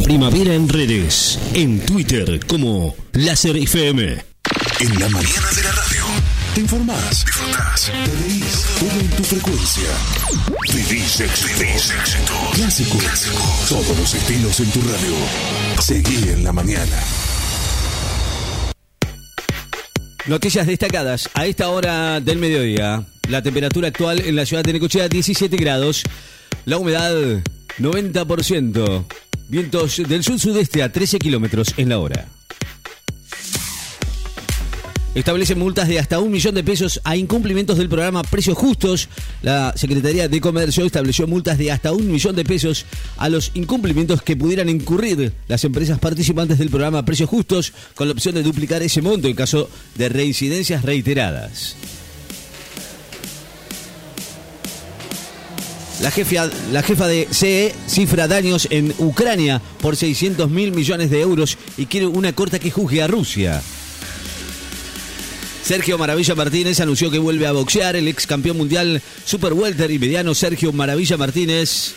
La primavera en redes. En Twitter como Láser FM. En la mañana de la radio. Te informás, disfrutás, te reís, todo en tu frecuencia. Vivís éxito. Clásico. Todos los estilos en tu radio. Seguí en la mañana. Noticias destacadas a esta hora del mediodía. La temperatura actual en la ciudad de Necochea 17 grados. La humedad 90%. Vientos del sur-sudeste a 13 kilómetros en la hora. Establece multas de hasta un millón de pesos a incumplimientos del programa Precios Justos. La Secretaría de Comercio estableció multas de hasta un millón de pesos a los incumplimientos que pudieran incurrir las empresas participantes del programa Precios Justos, con la opción de duplicar ese monto en caso de reincidencias reiteradas. La jefa, la jefa de CE cifra daños en Ucrania por 600 mil millones de euros y quiere una corte que juzgue a Rusia. Sergio Maravilla Martínez anunció que vuelve a boxear. El ex campeón mundial Super Welter y mediano Sergio Maravilla Martínez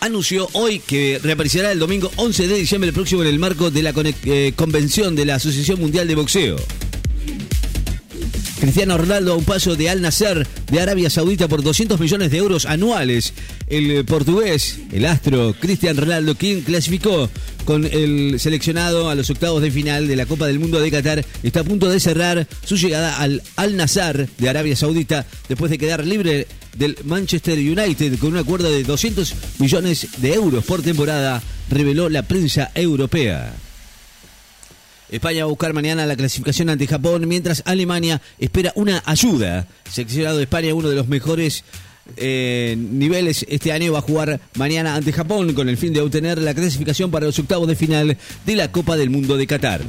anunció hoy que reaparecerá el domingo 11 de diciembre próximo en el marco de la eh, convención de la Asociación Mundial de Boxeo. Cristiano Ronaldo a un paso de Al Nasser de Arabia Saudita por 200 millones de euros anuales. El portugués, el astro Cristian Ronaldo, quien clasificó con el seleccionado a los octavos de final de la Copa del Mundo de Qatar, está a punto de cerrar su llegada al Al Nassr de Arabia Saudita después de quedar libre del Manchester United con un acuerdo de 200 millones de euros por temporada, reveló la prensa europea. España va a buscar mañana la clasificación ante Japón, mientras Alemania espera una ayuda. Seleccionado de España, uno de los mejores eh, niveles este año, va a jugar mañana ante Japón con el fin de obtener la clasificación para los octavos de final de la Copa del Mundo de Qatar.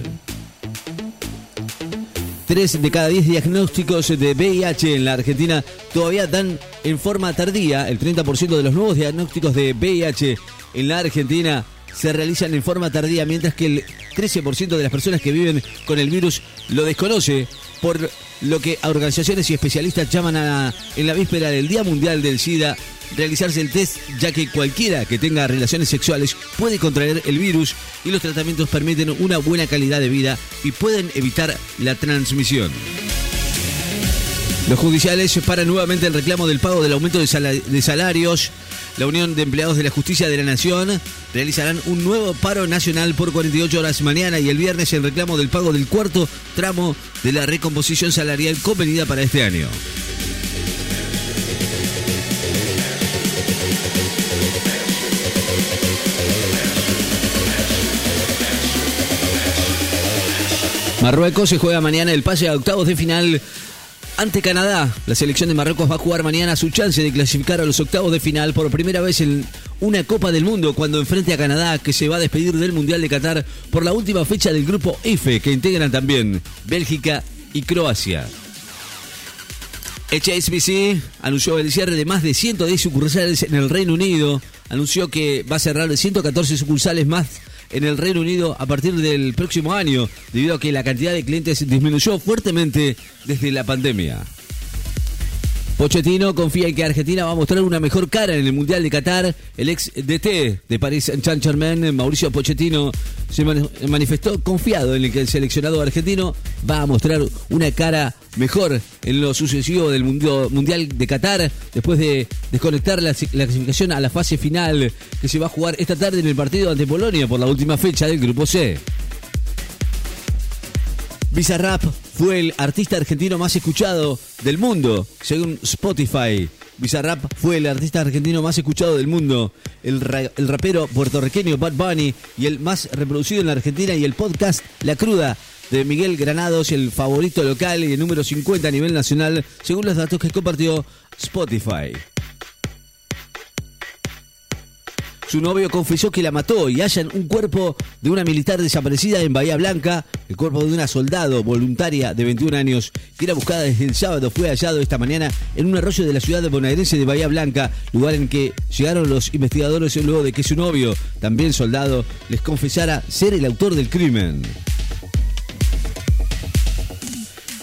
Tres de cada diez diagnósticos de VIH en la Argentina todavía dan en forma tardía. El 30% de los nuevos diagnósticos de VIH en la Argentina se realizan en forma tardía, mientras que el 13% de las personas que viven con el virus lo desconoce, por lo que organizaciones y especialistas llaman a, en la víspera del Día Mundial del SIDA, realizarse el test, ya que cualquiera que tenga relaciones sexuales puede contraer el virus y los tratamientos permiten una buena calidad de vida y pueden evitar la transmisión. Los judiciales paran nuevamente el reclamo del pago del aumento de, salarios. La Unión de Empleados de la Justicia de la Nación realizarán un nuevo paro nacional por 48 horas mañana y el viernes en reclamo del pago del cuarto tramo de la recomposición salarial convenida para este año. Marruecos se juega mañana el pase a octavos de final ante Canadá. La selección de Marruecos va a jugar mañana su chance de clasificar a los octavos de final por primera vez en una Copa del Mundo cuando enfrente a Canadá que se va a despedir del Mundial de Qatar por la última fecha del grupo F que integran también Bélgica y Croacia. HSBC anunció el cierre de más de 110 sucursales en el Reino Unido. Anunció que va a cerrar 114 sucursales más en el Reino Unido a partir del próximo año, debido a que la cantidad de clientes disminuyó fuertemente desde la pandemia. Pochettino confía en que Argentina va a mostrar una mejor cara en el Mundial de Qatar. El ex DT de París Saint-Germain, Mauricio Pochettino, se manifestó confiado en que el seleccionado argentino va a mostrar una cara mejor en lo sucesivo del Mundial de Qatar después de desconectar la, clasificación a la fase final que se va a jugar esta tarde en el partido ante Polonia por la última fecha del Grupo C. Bizarrap fue el artista argentino más escuchado del mundo, según Spotify. Bizarrap fue el artista argentino más escuchado del mundo, el, el, rapero puertorriqueño Bad Bunny y el más reproducido en la Argentina y el podcast La Cruda de Miguel Granados, el favorito local y el número 50 a nivel nacional, según los datos que compartió Spotify. Su novio confesó que la mató y hallan un cuerpo de una militar desaparecida en Bahía Blanca. El cuerpo de una soldado voluntaria de 21 años que era buscada desde el sábado fue hallado esta mañana en un arroyo de la ciudad de bonaerense de Bahía Blanca, lugar en que llegaron los investigadores luego de que su novio, también soldado, les confesara ser el autor del crimen.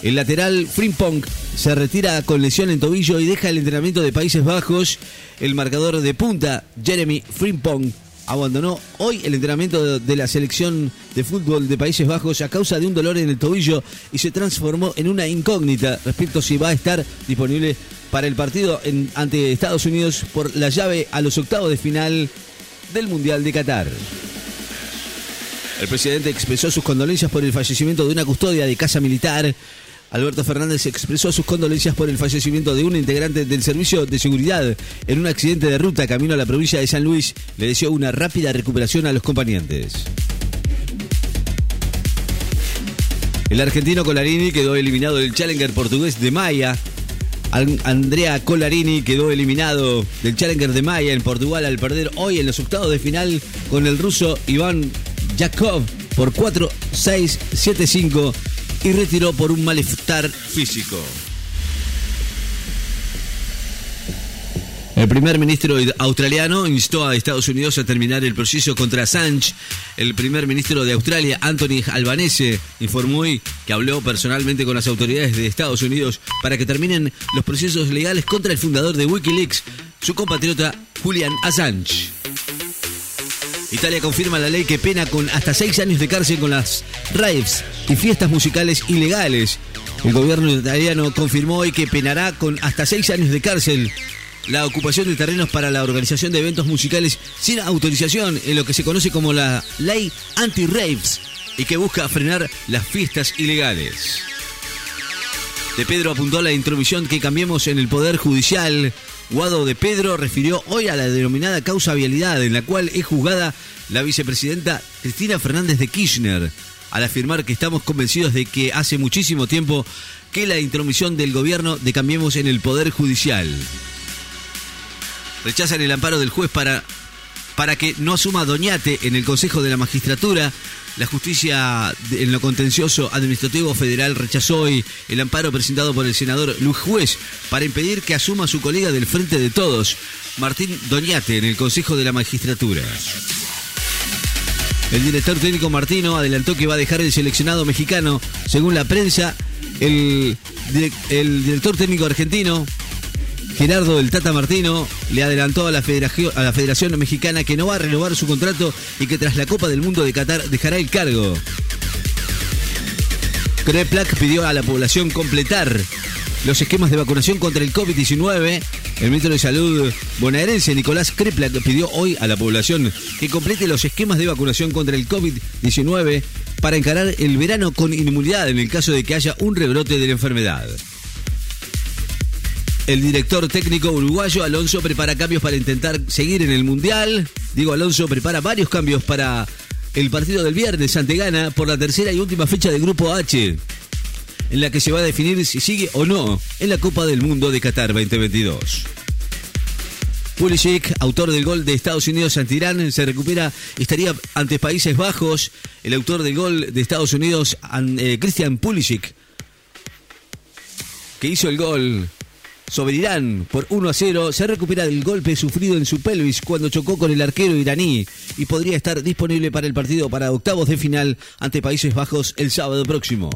El lateral Frimpong se retira con lesión en tobillo y deja el entrenamiento de Países Bajos. El marcador de punta, Jeremy Frimpong, abandonó hoy el entrenamiento de la selección de fútbol de Países Bajos a causa de un dolor en el tobillo y se transformó en una incógnita respecto si va a estar disponible para el partido ante Estados Unidos por la llave a los octavos de final del Mundial de Qatar. El presidente expresó sus condolencias por el fallecimiento de una custodia de casa militar. Alberto Fernández expresó sus condolencias por el fallecimiento de un integrante del servicio de seguridad en un accidente de ruta camino a la provincia de San Luis. Le deseó una rápida recuperación a los compañeros. El argentino Colarini quedó eliminado del Challenger portugués de Maya Andrea Colarini quedó eliminado del Challenger de Maya en Portugal al perder hoy en los octavos de final con el ruso Iván Jakov por 4-6-7-5 y retiró por un malestar físico. El primer ministro australiano instó a Estados Unidos a terminar el proceso contra Assange. El primer ministro de Australia, Anthony Albanese, informó hoy que habló personalmente con las autoridades de Estados Unidos para que terminen los procesos legales contra el fundador de Wikileaks, su compatriota Julian Assange. Italia confirma la ley que pena con hasta seis años de cárcel con las raves y fiestas musicales ilegales. El gobierno italiano confirmó hoy que penará con hasta seis años de cárcel la ocupación de terrenos para la organización de eventos musicales sin autorización en lo que se conoce como la ley anti-raves y que busca frenar las fiestas ilegales. De Pedro apuntó a la intromisión que cambiemos en el Poder Judicial. Guado de Pedro refirió hoy a la denominada causa vialidad en la cual es juzgada la vicepresidenta Cristina Fernández de Kirchner, al afirmar que estamos convencidos de que hace muchísimo tiempo que la intromisión del gobierno de Cambiemos en el Poder Judicial rechazan el amparo del juez para, para que no asuma Doñate en el Consejo de la Magistratura. La justicia en lo contencioso administrativo federal rechazó hoy el amparo presentado por el senador Luis Juez para impedir que asuma su colega del Frente de Todos, Martín Doñate, en el Consejo de la Magistratura. El director técnico Martino adelantó que va a dejar el seleccionado mexicano. Según la prensa, el, el director técnico argentino Gerardo del Tata Martino le adelantó a la, Federación, Mexicana que no va a renovar su contrato y que tras la Copa del Mundo de Qatar dejará el cargo. Kreplak pidió a la población completar los esquemas de vacunación contra el COVID-19. El ministro de Salud bonaerense Nicolás Kreplak pidió hoy a la población que complete los esquemas de vacunación contra el COVID-19 para encarar el verano con inmunidad en el caso de que haya un rebrote de la enfermedad. El director técnico uruguayo Alonso prepara cambios para intentar seguir en el Mundial. Diego Alonso prepara varios cambios para el partido del viernes ante Ghana por la tercera y última fecha del Grupo H, en la que se va a definir si sigue o no en la Copa del Mundo de Qatar 2022. Pulisic, autor del gol de Estados Unidos ante Irán, se recupera, estaría ante Países Bajos. El autor del gol de Estados Unidos, eh, Christian Pulisic, que hizo el gol sobre Irán por 1 a 0, se recupera del golpe sufrido en su pelvis cuando chocó con el arquero iraní y podría estar disponible para el partido para octavos de final ante Países Bajos el sábado próximo.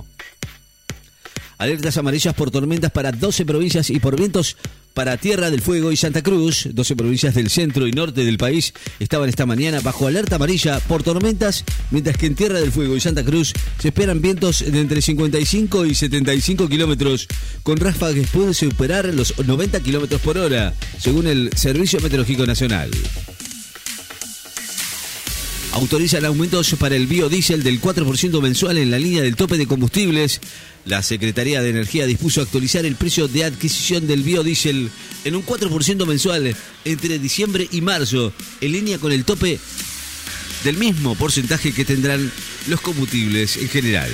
Alertas amarillas por tormentas para 12 provincias y por vientos para Tierra del Fuego y Santa Cruz. 12 provincias del centro y norte del país estaban esta mañana bajo alerta amarilla por tormentas, mientras que en Tierra del Fuego y Santa Cruz se esperan vientos de entre 55 y 75 kilómetros, con ráfagas que pueden superar los 90 kilómetros por hora, según el Servicio Meteorológico Nacional autorizan aumentos para el biodiesel del 4% mensual en la línea del tope de combustibles. La Secretaría de Energía dispuso actualizar el precio de adquisición del biodiesel en un 4% mensual entre diciembre y marzo, en línea con el tope del mismo porcentaje que tendrán los combustibles en general.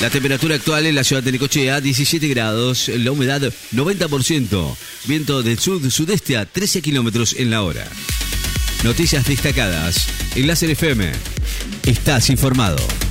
La temperatura actual en la ciudad de Necochea, 17 grados, la humedad 90%, viento del sur-sudeste a 13 kilómetros en la hora. Noticias destacadas en Láser FM. Estás informado.